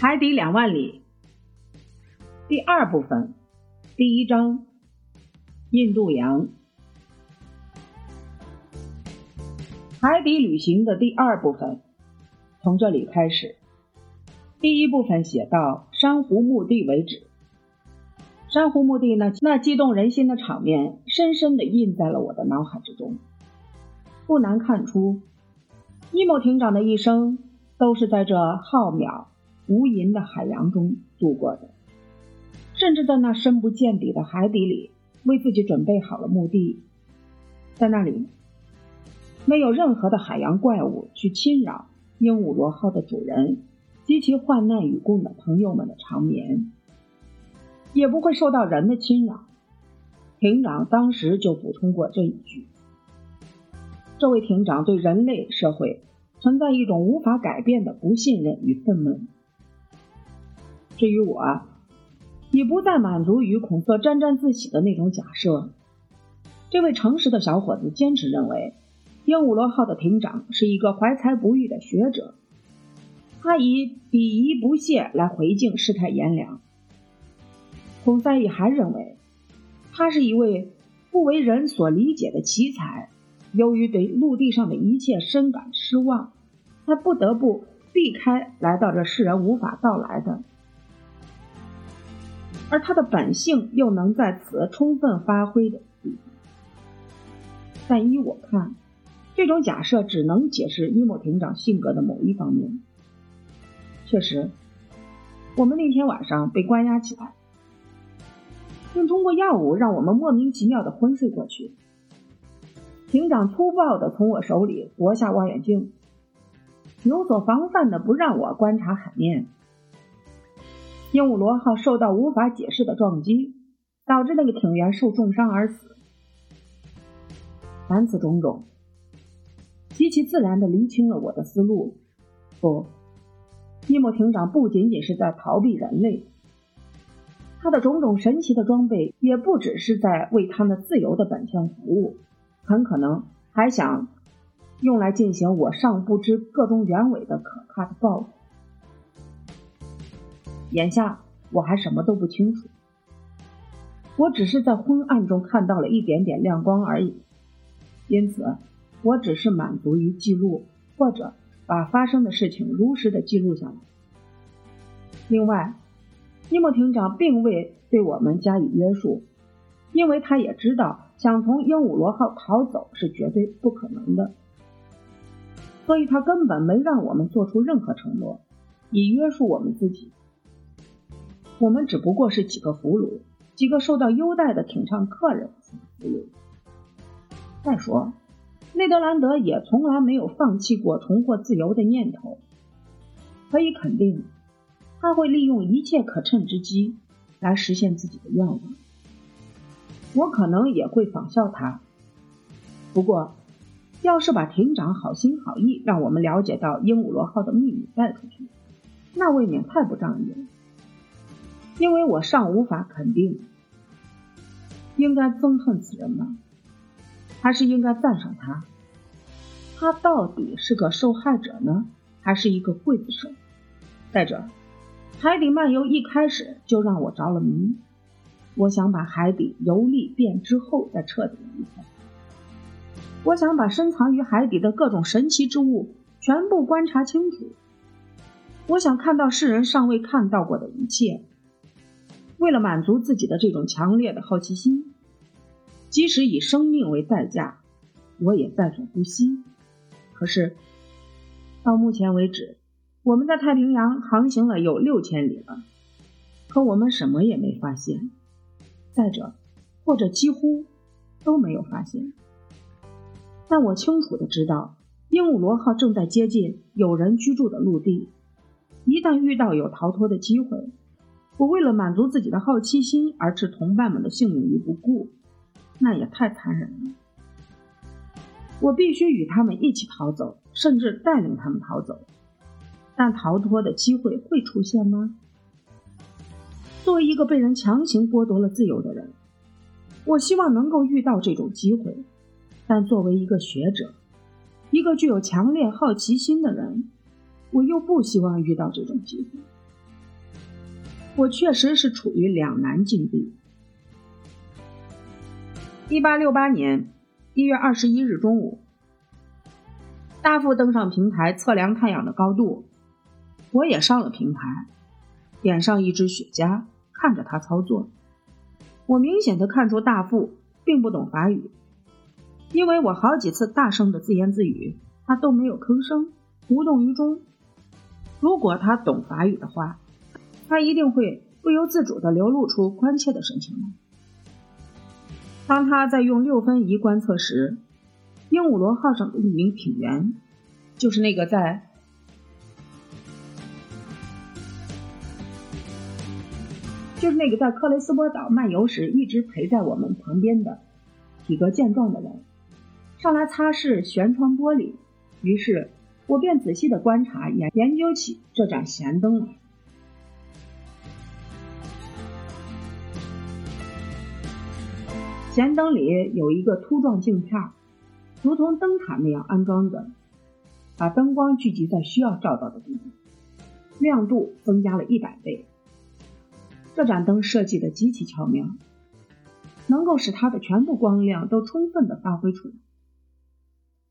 海底两万里，第二部分，第一章，印度洋。海底旅行的第二部分，从这里开始。第一部分写到珊瑚墓地为止。珊瑚墓地那那激动人心的场面，深深的印在了我的脑海之中。不难看出，尼莫艇长的一生都是在这浩渺无垠的海洋中度过的，甚至在那深不见底的海底里，为自己准备好了墓地，在那里。没有任何的海洋怪物去侵扰鹦鹉螺号的主人及其患难与共的朋友们的长眠，也不会受到人的侵扰。艇长当时就补充过这一句。这位艇长对人类社会存在一种无法改变的不信任与愤懑。至于我，已不再满足于孔瑟沾沾自喜的那种假设。这位诚实的小伙子坚持认为。鹦鹉螺号的艇长是一个怀才不遇的学者，他以鄙夷不屑来回敬世态炎凉。孔赛义还认为，他是一位不为人所理解的奇才，由于对陆地上的一切深感失望，他不得不避开来到这世人无法到来的，而他的本性又能在此充分发挥的地方。但依我看，这种假设只能解释伊莫艇长性格的某一方面。确实，我们那天晚上被关押起来，并通过药物让我们莫名其妙的昏睡过去。艇长粗暴的从我手里夺下望远镜，有所防范的不让我观察海面。鹦鹉螺号受到无法解释的撞击，导致那个艇员受重伤而死。凡此种种。极其自然地厘清了我的思路。不，尼莫艇长不仅仅是在逃避人类，他的种种神奇的装备也不只是在为他们自由的本性服务，很可能还想用来进行我尚不知个中原委的可怕的报复。眼下我还什么都不清楚，我只是在昏暗中看到了一点点亮光而已，因此。我只是满足于记录，或者把发生的事情如实的记录下来。另外，尼莫艇长并未对我们加以约束，因为他也知道想从鹦鹉螺号逃走是绝对不可能的，所以他根本没让我们做出任何承诺，以约束我们自己。我们只不过是几个俘虏，几个受到优待的艇上客人。再说。内德兰德也从来没有放弃过重获自由的念头。可以肯定，他会利用一切可趁之机来实现自己的愿望。我可能也会仿效他。不过，要是把艇长好心好意让我们了解到鹦鹉螺号的秘密带出去，那未免太不仗义了。因为我尚无法肯定，应该憎恨此人吗？还是应该赞赏他。他到底是个受害者呢，还是一个刽子手？再者，海底漫游一开始就让我着了迷。我想把海底游历遍之后再彻底离开。我想把深藏于海底的各种神奇之物全部观察清楚。我想看到世人尚未看到过的一切。为了满足自己的这种强烈的好奇心。即使以生命为代价，我也在所不惜。可是，到目前为止，我们在太平洋航行了有六千里了，可我们什么也没发现。再者，或者几乎都没有发现。但我清楚的知道，鹦鹉螺号正在接近有人居住的陆地。一旦遇到有逃脱的机会，我为了满足自己的好奇心而置同伴们的性命于不顾。那也太残忍了！我必须与他们一起逃走，甚至带领他们逃走。但逃脱的机会会出现吗？作为一个被人强行剥夺了自由的人，我希望能够遇到这种机会。但作为一个学者，一个具有强烈好奇心的人，我又不希望遇到这种机会。我确实是处于两难境地。一八六八年一月二十一日中午，大副登上平台测量太阳的高度，我也上了平台，点上一支雪茄，看着他操作。我明显的看出大副并不懂法语，因为我好几次大声的自言自语，他都没有吭声，无动于衷。如果他懂法语的话，他一定会不由自主的流露出关切的神情来。当他在用六分仪观测时，鹦鹉螺号上的一名品员，就是那个在，就是那个在克雷斯波岛漫游时一直陪在我们旁边的体格健壮的人，上来擦拭舷窗玻璃。于是，我便仔细的观察研研究起这盏舷灯来。前灯里有一个凸状镜片，如同灯塔那样安装着，把灯光聚集在需要照到的地方，亮度增加了一百倍。这盏灯设计的极其巧妙，能够使它的全部光亮都充分的发挥出来。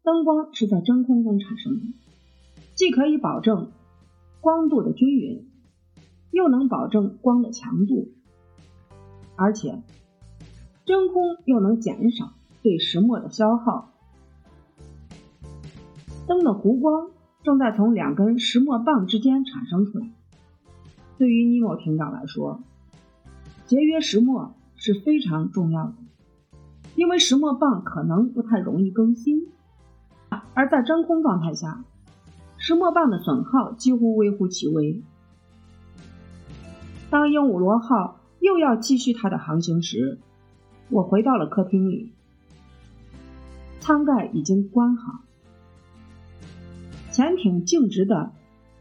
灯光是在真空中产生的，既可以保证光度的均匀，又能保证光的强度，而且。真空又能减少对石墨的消耗。灯的弧光正在从两根石墨棒之间产生出来。对于尼莫艇长来说，节约石墨是非常重要的，因为石墨棒可能不太容易更新，而在真空状态下，石墨棒的损耗几乎微乎其微。当鹦鹉螺号又要继续它的航行时，我回到了客厅里，舱盖已经关好，潜艇径直的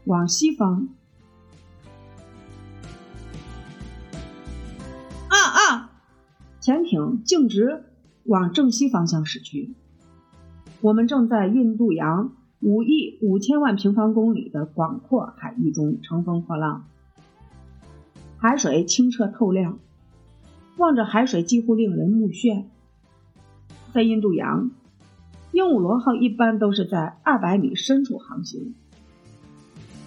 往西方。啊啊！潜艇径直往正西方向驶去。我们正在印度洋五亿五千万平方公里的广阔海域中乘风破浪，海水清澈透亮。望着海水，几乎令人目眩。在印度洋，鹦鹉螺号一般都是在二百米深处航行。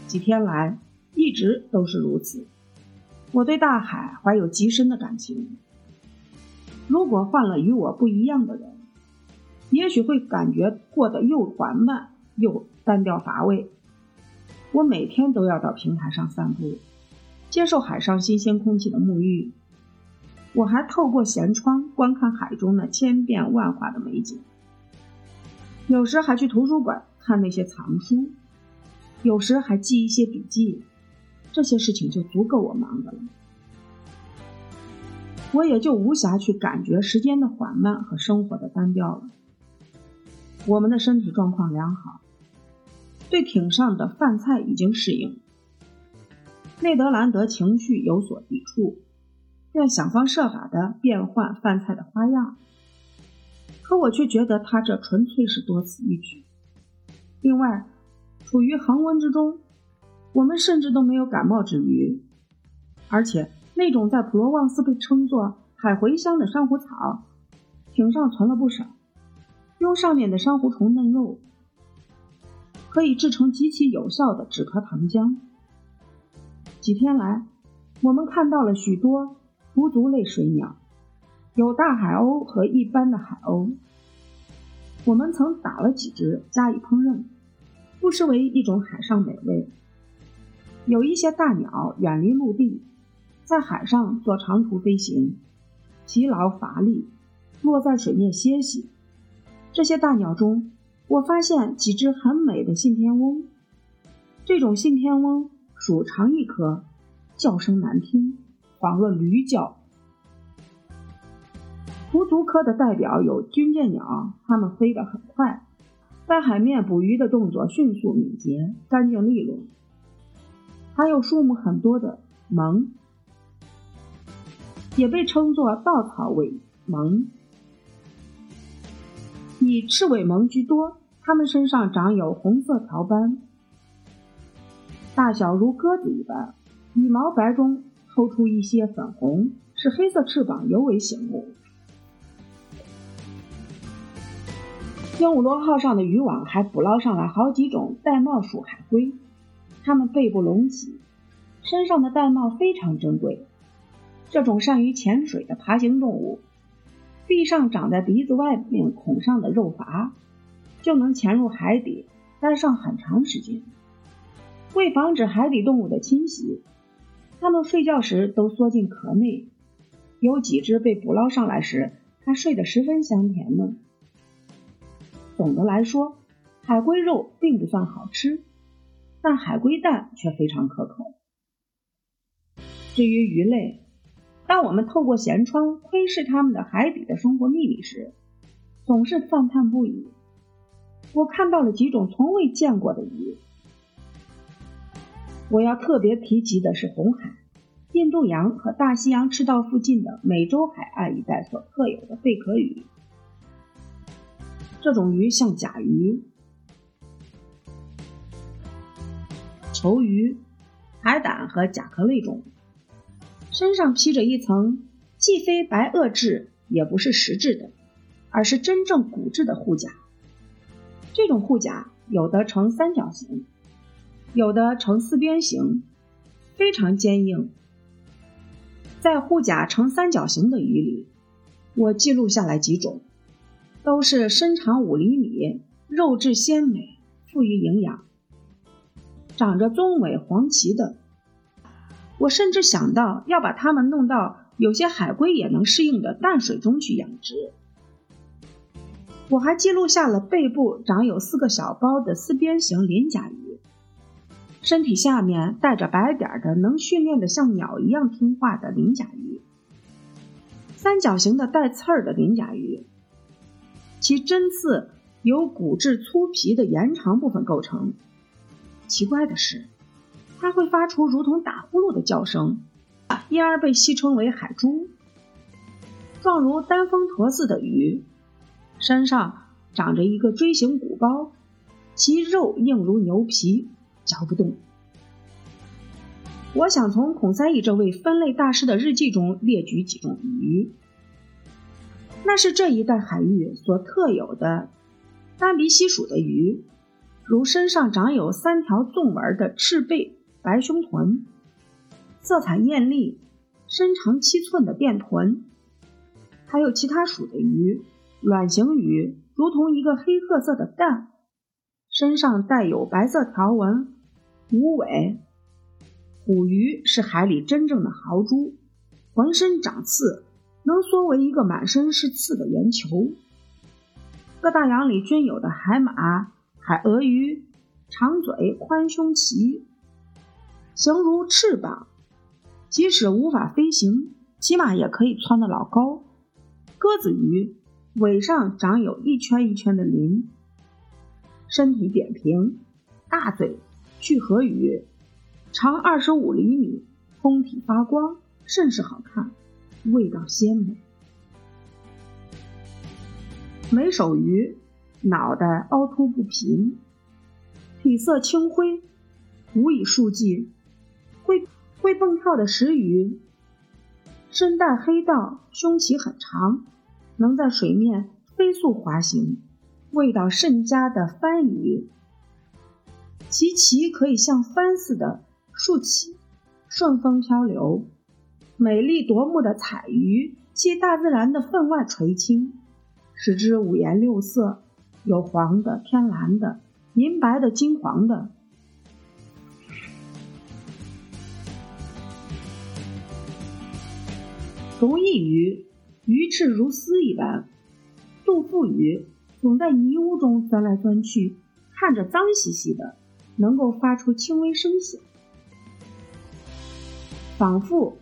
几天来一直都是如此。我对大海怀有极深的感情。如果换了与我不一样的人，也许会感觉过得又缓慢又单调乏味。我每天都要到平台上散步，接受海上新鲜空气的沐浴。我还透过舷窗观看海中那千变万化的美景，有时还去图书馆看那些藏书，有时还记一些笔记，这些事情就足够我忙的了。我也就无暇去感觉时间的缓慢和生活的单调了。我们的身体状况良好，对艇上的饭菜已经适应。内德兰德情绪有所抵触。便想方设法的变换饭菜的花样，可我却觉得他这纯粹是多此一举。另外，处于恒温之中，我们甚至都没有感冒之余，而且那种在普罗旺斯被称作海茴香的珊瑚草，艇上存了不少，用上面的珊瑚虫嫩肉可以制成极其有效的止咳糖浆。几天来，我们看到了许多。无足类水鸟，有大海鸥和一般的海鸥。我们曾打了几只加以烹饪，不失为一种海上美味。有一些大鸟远离陆地，在海上做长途飞行，疲劳乏力，落在水面歇息。这些大鸟中，我发现几只很美的信天翁。这种信天翁属长翼科，叫声难听。仿若驴叫。狐足科的代表有军舰鸟，它们飞得很快，在海面捕鱼的动作迅速敏捷、干净利落。还有数目很多的獴，也被称作稻草尾獴，以赤尾獴居多。它们身上长有红色条斑，大小如鸽子一般，羽毛白中。透出一些粉红，使黑色翅膀尤为醒目。鹦鹉螺号上的渔网还捕捞上来好几种玳瑁属海龟，它们背部隆起，身上的玳瑁非常珍贵。这种善于潜水的爬行动物，臂上长在鼻子外面孔上的肉阀，就能潜入海底待上很长时间。为防止海底动物的侵袭，它们睡觉时都缩进壳内。有几只被捕捞上来时，还睡得十分香甜呢。总的来说，海龟肉并不算好吃，但海龟蛋却非常可口。至于鱼类，当我们透过舷窗窥视它们的海底的生活秘密时，总是赞叹不已。我看到了几种从未见过的鱼。我要特别提及的是红海、印度洋和大西洋赤道附近的美洲海岸一带所特有的贝壳鱼。这种鱼像甲鱼、球鱼、海胆和甲壳类中，身上披着一层既非白垩质也不是石质的，而是真正骨质的护甲。这种护甲有的呈三角形。有的呈四边形，非常坚硬。在护甲呈三角形的鱼里，我记录下来几种，都是身长五厘米、肉质鲜美、富于营养、长着棕尾黄鳍的。我甚至想到要把它们弄到有些海龟也能适应的淡水中去养殖。我还记录下了背部长有四个小包的四边形鳞甲鱼。身体下面带着白点的，能训练的像鸟一样听话的鳞甲鱼，三角形的带刺儿的鳞甲鱼，其针刺由骨质粗皮的延长部分构成。奇怪的是，它会发出如同打呼噜的叫声，因而被戏称为海猪。状如丹峰驼似的鱼，身上长着一个锥形鼓包，其肉硬如牛皮。嚼不动。我想从孔三义这位分类大师的日记中列举几种鱼，那是这一带海域所特有的单鼻蜥属的鱼，如身上长有三条纵纹的赤背白胸豚，色彩艳丽、身长七寸的变豚，还有其他属的鱼，卵形鱼，如同一个黑褐色的蛋，身上带有白色条纹。虎尾虎鱼是海里真正的豪猪，浑身长刺，能缩为一个满身是刺的圆球。各大洋里均有的海马、海鳄鱼，长嘴、宽胸鳍，形如翅膀，即使无法飞行，起码也可以窜得老高。鸽子鱼尾上长有一圈一圈的鳞，身体扁平，大嘴。聚合鱼长二十五厘米，通体发光，甚是好看，味道鲜美。美首鱼脑袋凹凸不平，体色青灰，无以数计。会会蹦跳的石鱼，身带黑道，胸鳍很长，能在水面飞速滑行，味道甚佳的番鱼。其鳍可以像帆似的竖起，顺风漂流。美丽夺目的彩鱼，借大自然的分外垂青，使之五颜六色，有黄的、天蓝的、银白的、金黄的。龙翼鱼，鱼翅如丝一般。杜甫鱼总在泥污中钻来钻去，看着脏兮兮的。能够发出轻微声响，仿佛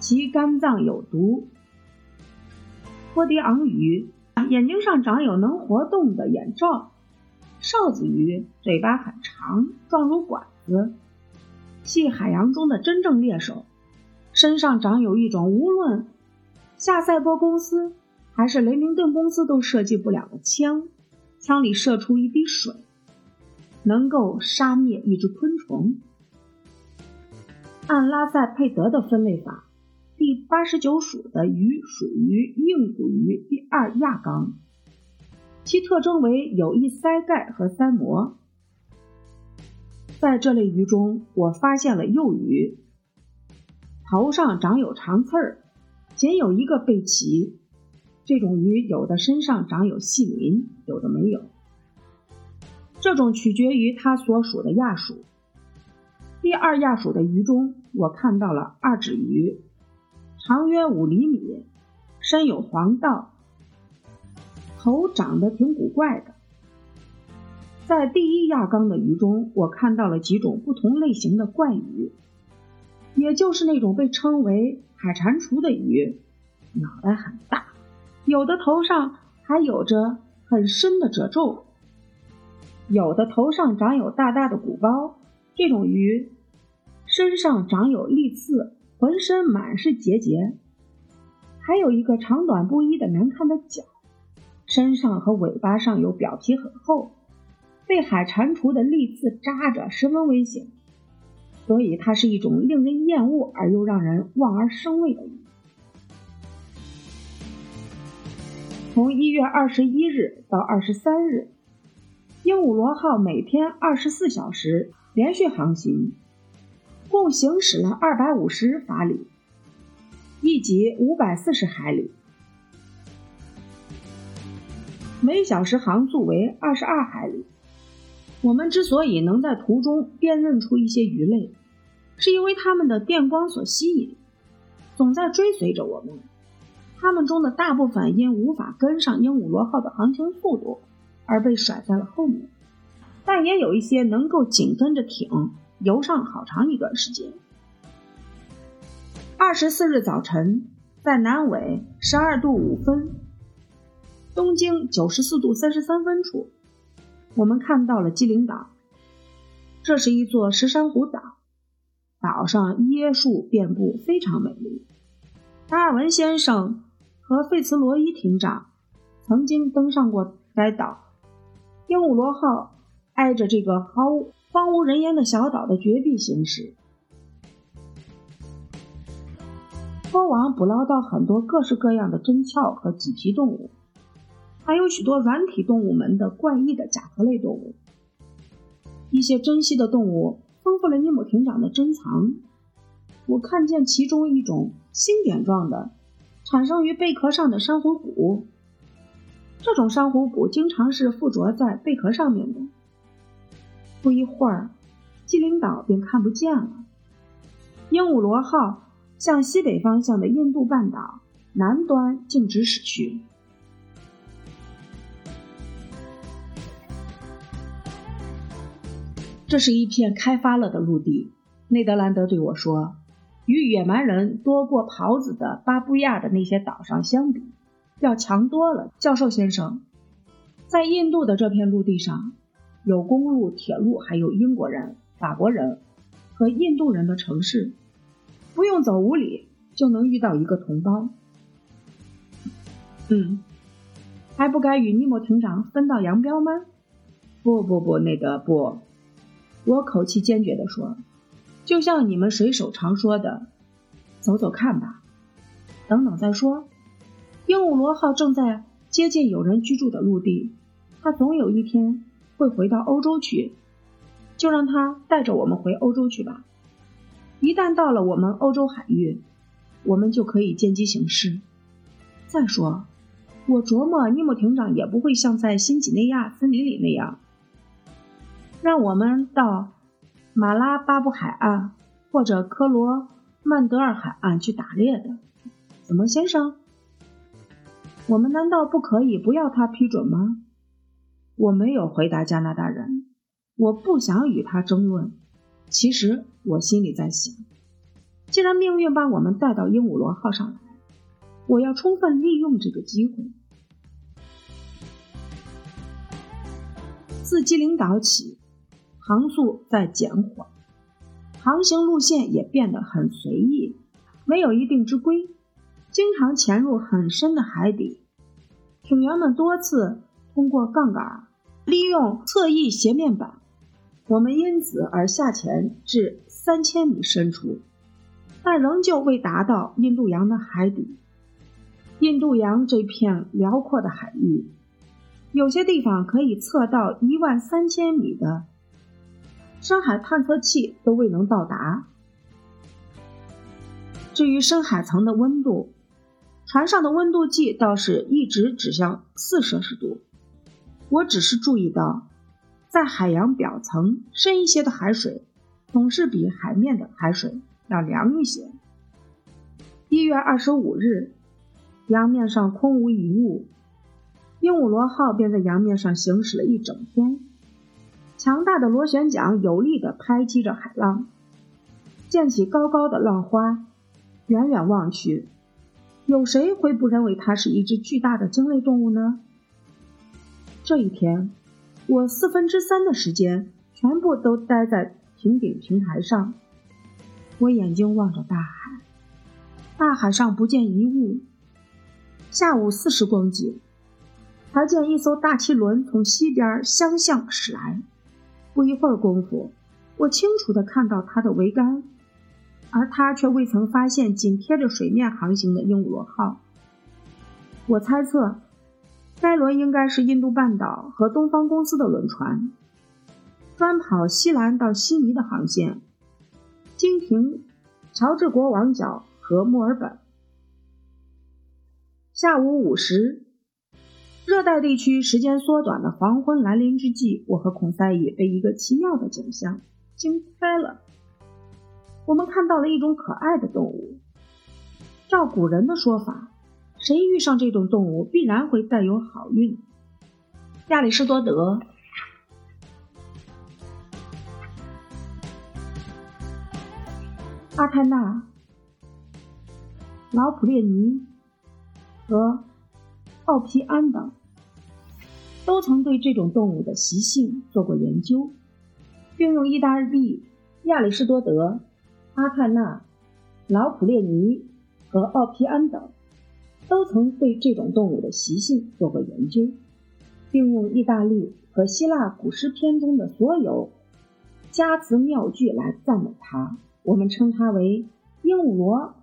其肝脏有毒。波迪昂鱼眼睛上长有能活动的眼罩。哨子鱼嘴巴很长，状如管子，系海洋中的真正猎手。身上长有一种无论夏赛波公司还是雷明顿公司都设计不了的枪，枪里射出一滴水。能够杀灭一只昆虫。按拉塞佩德的分类法，第八十九属的鱼属于硬骨鱼第二亚纲，其特征为有一鳃盖和鳃膜。在这类鱼中，我发现了幼鱼，头上长有长刺儿，仅有一个背鳍。这种鱼有的身上长有细鳞，有的没有。这种取决于它所属的亚属。第二亚属的鱼中，我看到了二指鱼，长约五厘米，身有黄道，头长得挺古怪的。在第一亚纲的鱼中，我看到了几种不同类型的怪鱼，也就是那种被称为海蟾蜍的鱼，脑袋很大。有的头上还有着很深的褶皱，有的头上长有大大的鼓包。这种鱼身上长有利刺，浑身满是结节，还有一个长短不一的难看的脚。身上和尾巴上有表皮很厚，被海蟾蜍的利刺扎着，十分危险。所以它是一种令人厌恶而又让人望而生畏的鱼。从一月二十一日到二十三日，鹦鹉螺号每天二十四小时连续航行，共行驶了二百五十法里，一级五百四十海里，每小时航速为二十二海里。我们之所以能在途中辨认出一些鱼类，是因为它们的电光所吸引，总在追随着我们。它们中的大部分因无法跟上鹦鹉螺号的航行速度而被甩在了后面，但也有一些能够紧跟着艇游上好长一段时间。二十四日早晨，在南纬十二度五分、东经九十四度三十三分处，我们看到了基灵岛。这是一座石珊瑚岛，岛上椰树遍布，非常美丽。达尔文先生。和费茨罗伊艇长曾经登上过该岛。鹦鹉螺号挨着这个毫无荒无人烟的小岛的绝壁行驶，蜂王捕捞到很多各式各样的真鞘和麂皮动物，还有许多软体动物门的怪异的甲壳类动物。一些珍稀的动物丰富了尼姆艇长的珍藏。我看见其中一种星点状的。产生于贝壳上的珊瑚骨，这种珊瑚骨经常是附着在贝壳上面的。不一会儿，基灵岛便看不见了。鹦鹉螺号向西北方向的印度半岛南端径直驶去。这是一片开发了的陆地，内德兰德对我说。与野蛮人多过袍子的巴布亚的那些岛上相比，要强多了。教授先生，在印度的这片陆地上，有公路、铁路，还有英国人、法国人和印度人的城市，不用走五里就能遇到一个同胞。嗯，还不该与尼莫艇长分道扬镳吗？不不不，内德不，我口气坚决地说。就像你们水手常说的，走走看吧，等等再说。鹦鹉螺号正在接近有人居住的陆地，它总有一天会回到欧洲去，就让它带着我们回欧洲去吧。一旦到了我们欧洲海域，我们就可以见机行事。再说，我琢磨尼莫艇长也不会像在新几内亚森林里那样，让我们到。马拉巴布海岸或者科罗曼德尔海岸去打猎的，怎么，先生？我们难道不可以不要他批准吗？我没有回答加拿大人，我不想与他争论。其实我心里在想，既然命运把我们带到鹦鹉螺号上来，我要充分利用这个机会。自基灵岛起。航速在减缓，航行路线也变得很随意，没有一定之规，经常潜入很深的海底。艇员们多次通过杠杆，利用侧翼斜面板，我们因此而下潜至三千米深处。但仍旧未达到印度洋的海底。印度洋这片辽阔的海域，有些地方可以测到一万三千米的深海探测器都未能到达。至于深海层的温度，船上的温度计倒是一直指向四摄氏度。我只是注意到，在海洋表层深一些的海水，总是比海面的海水要凉一些。一月二十五日，洋面上空无一物，鹦鹉螺号便在洋面上行驶了一整天。强大的螺旋桨有力地拍击着海浪，溅起高高的浪花。远远望去，有谁会不认为它是一只巨大的鲸类动物呢？这一天，我四分之三的时间全部都待在平顶平台上。我眼睛望着大海，大海上不见一物。下午四时光景，才见一艘大汽轮从西边相向驶来。不一会儿功夫，我清楚地看到它的桅杆，而他却未曾发现紧贴着水面航行的鹦鹉螺号。我猜测。该轮应该是印度半岛和东方公司的轮船，专跑西兰到悉尼的航线，经停乔治国王角和墨尔本。下午五时，热带地区时间缩短的黄昏来临之际，我和孔塞伊被一个奇妙的景象惊呆了。我们看到了一种可爱的动物，照古人的说法。谁遇上这种动物，必然会带有好运。亚里士多德、阿泰纳、老普列尼和奥皮安等，都曾对这种动物的习性做过研究，并用意大利亚里士多德、阿泰纳、老普列尼和奥皮安等。都曾对这种动物的习性做过研究，并用意大利和希腊古诗篇中的所有佳词妙句来赞美它。我们称它为鹦鹉螺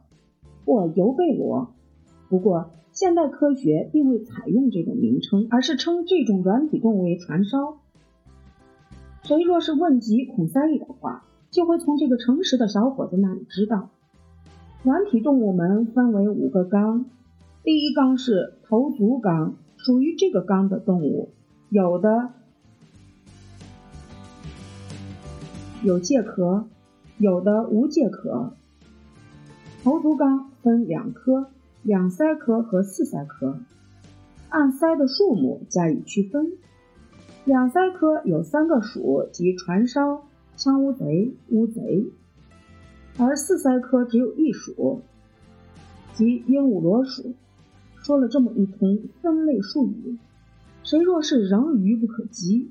或尤贝螺。不过，现代科学并未采用这种名称，而是称这种软体动物为船烧。谁若是问及孔塞利的话，就会从这个诚实的小伙子那里知道，软体动物们分为五个纲。第一纲是头足纲，属于这个纲的动物，有的有介壳，有的无介壳。头足纲分两科，两鳃科和四鳃科，按鳃的数目加以区分。两鳃科有三个属，即船烧、枪乌贼、乌贼，而四鳃科只有一属，即鹦鹉螺属。说了这么一通分类术语，谁若是仍愚不可及，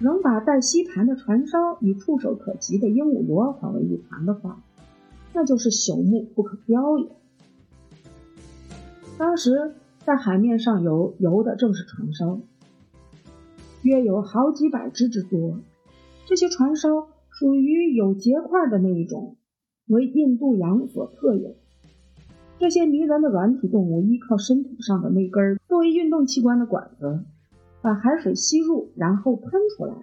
仍把带吸盘的船烧与触手可及的鹦鹉螺混为一谈的话，那就是朽木不可雕也。当时在海面上游游的正是船烧，约有好几百只之多。这些船烧属于有结块的那一种，为印度洋所特有。这些迷人的软体动物依靠身体上的那根作为运动器官的管子，把海水吸入，然后喷出来。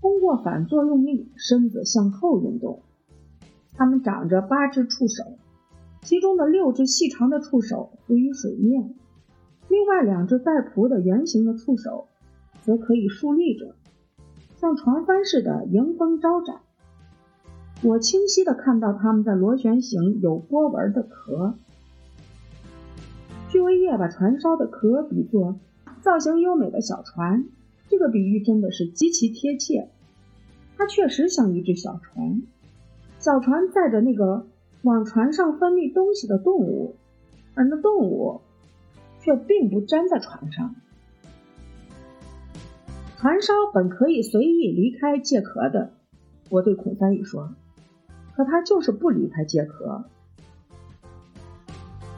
通过反作用力，身子向后运动。它们长着八只触手，其中的六只细长的触手浮于水面，另外两只带蹼的圆形的触手则可以竖立着，像船帆似的迎风招展。我清晰的看到它们在螺旋形有波纹的壳。居维叶把船烧的壳比作造型优美的小船，这个比喻真的是极其贴切。它确实像一只小船，小船载着那个往船上分泌东西的动物，而那动物却并不粘在船上。船烧本可以随意离开介壳的，我对孔三宇说。可他就是不离开杰克，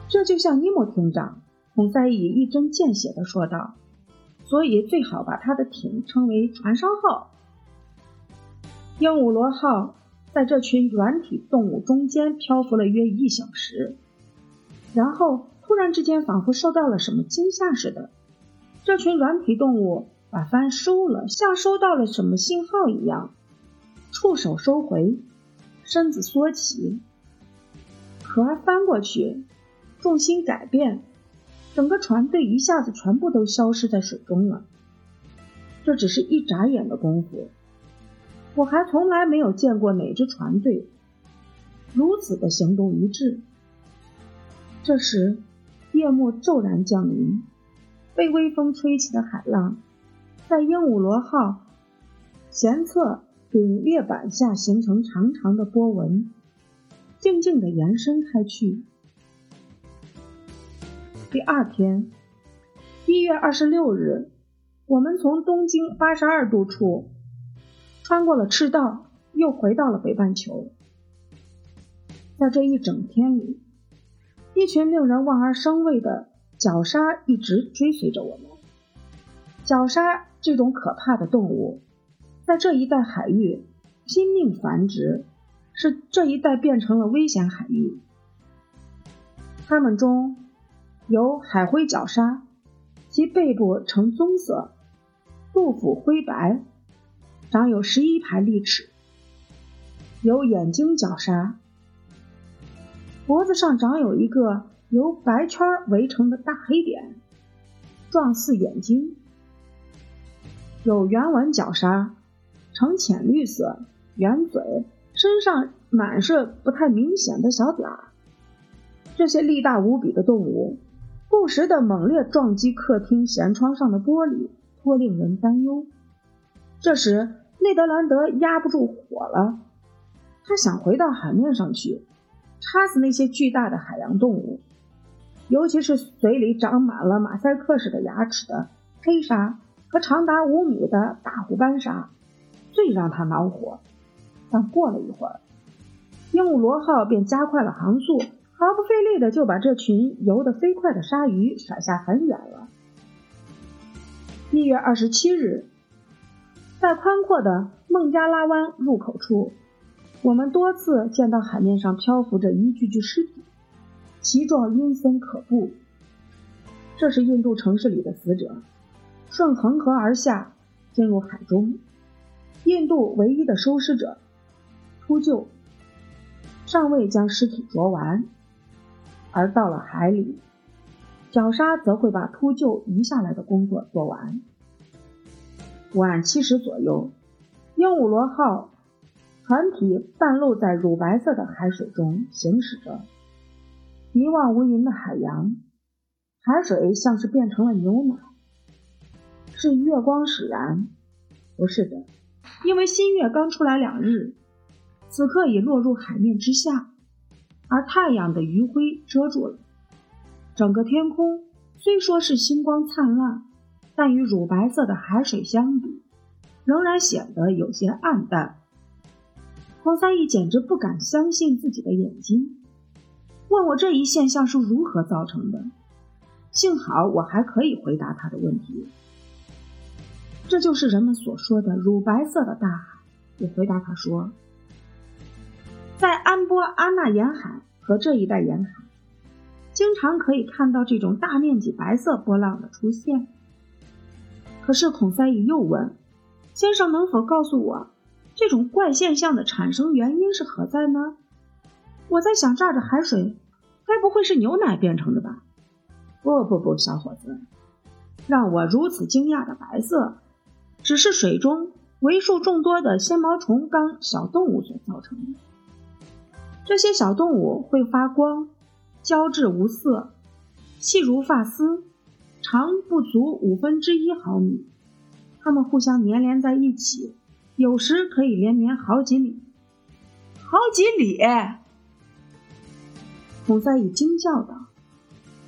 这就像尼莫艇长孔塞伊一针见血地说道：“所以最好把他的艇称为‘船烧号’。鹦鹉螺号在这群软体动物中间漂浮了约一小时，然后突然之间，仿佛受到了什么惊吓似的，这群软体动物把帆收了，像收到了什么信号一样，触手收回，身子缩起，壳翻过去，重心改变，整个船队一下子全部都消失在水中了。这只是一眨眼的功夫，我还从来没有见过哪支船队如此的行动一致。这时，夜幕骤然降临，被微风吹起的海浪，在鹦鹉螺号舷侧顶裂板下形成长长的波纹，静静地延伸开去。第二天，一月二十六日。我们从东经八十二度处穿过了赤道，又回到了北半球。在这一整天里，一群令人望而生畏的绞鲨一直追随着我们。绞鲨这种可怕的动物，在这一带海域拼命繁殖，使这一带变成了危险海域。它们中有海灰绞鲨，其背部呈棕色。肚腹灰白，长有十一排利齿，有眼睛角鲨，脖子上长有一个由白圈围成的大黑点，状似眼睛。有圆吻角鲨，呈浅绿色，圆嘴，身上满是不太明显的小点儿。这些力大无比的动物，不时的猛烈撞击客厅舷窗上的玻璃。颇令人担忧。这时，内德兰德压不住火了，他想回到海面上去，插死那些巨大的海洋动物，尤其是嘴里长满了马赛克似的牙齿的黑鲨和长达五米的大湖斑鲨，最让他恼火。但过了一会儿，鹦鹉螺号便加快了航速，毫不费力的就把这群游得飞快的鲨鱼甩下很远了。一月二十七日，在宽阔的孟加拉湾入口处，我们多次见到海面上漂浮着一具具尸体，其状阴森可怖。这是印度城市里的死者，顺恒河而下，进入海中。印度唯一的收尸者秃鹫尚未将尸体啄完，而到了海里。绞杀则会把秃鹫移下来的工作做完。晚七时左右，鹦鹉螺号船体半露在乳白色的海水中行驶着，一望无垠的海洋，海水像是变成了牛奶。是月光使然？不是的，因为新月刚出来两日，此刻已落入海面之下，而太阳的余晖遮住了。整个天空虽说是星光灿烂，但与乳白色的海水相比，仍然显得有些暗淡。黄三义简直不敢相信自己的眼睛，问我这一现象是如何造成的。幸好我还可以回答他的问题。这就是人们所说的乳白色的大海。我回答他说，在安波阿纳沿海和这一带沿海。经常可以看到这种大面积白色波浪的出现。可是孔塞伊又问：“先生能否告诉我，这种怪现象的产生原因是何在呢？”我在想，这儿的海水该不会是牛奶变成的吧？不不不，小伙子，让我如此惊讶的白色，只是水中为数众多的纤毛虫纲小动物所造成的。这些小动物会发光。胶质无色，细如发丝，长不足五分之一毫米。它们互相粘连在一起，有时可以连绵好几里。好几里！孔塞伊惊叫道：“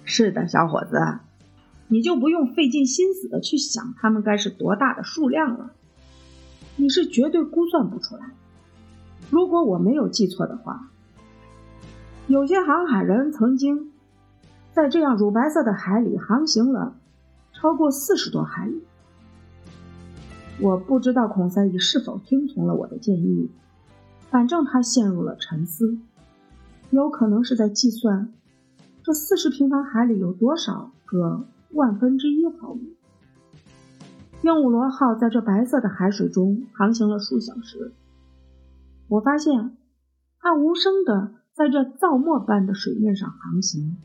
是的，小伙子，你就不用费尽心思的去想它们该是多大的数量了。你是绝对估算不出来。如果我没有记错的话。”有些航海人曾经在这样乳白色的海里航行了超过四十多海里。我不知道孔塞伊是否听从了我的建议，反正他陷入了沉思，有可能是在计算这四十平方海里有多少个万分之一毫米。鹦鹉螺号在这白色的海水中航行了数小时，我发现它无声的在这造沫般的水面上航行，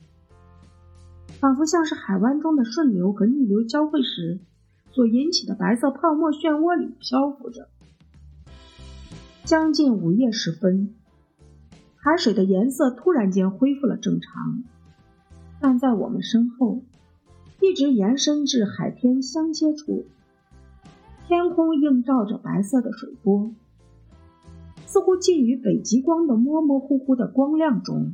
仿佛像是海湾中的顺流和逆流交汇时所引起的白色泡沫漩涡里漂浮着。将近午夜时分，海水的颜色突然间恢复了正常，但在我们身后，一直延伸至海天相接处，天空映照着白色的水波，似乎浸于北极光的模模糊糊的光亮中。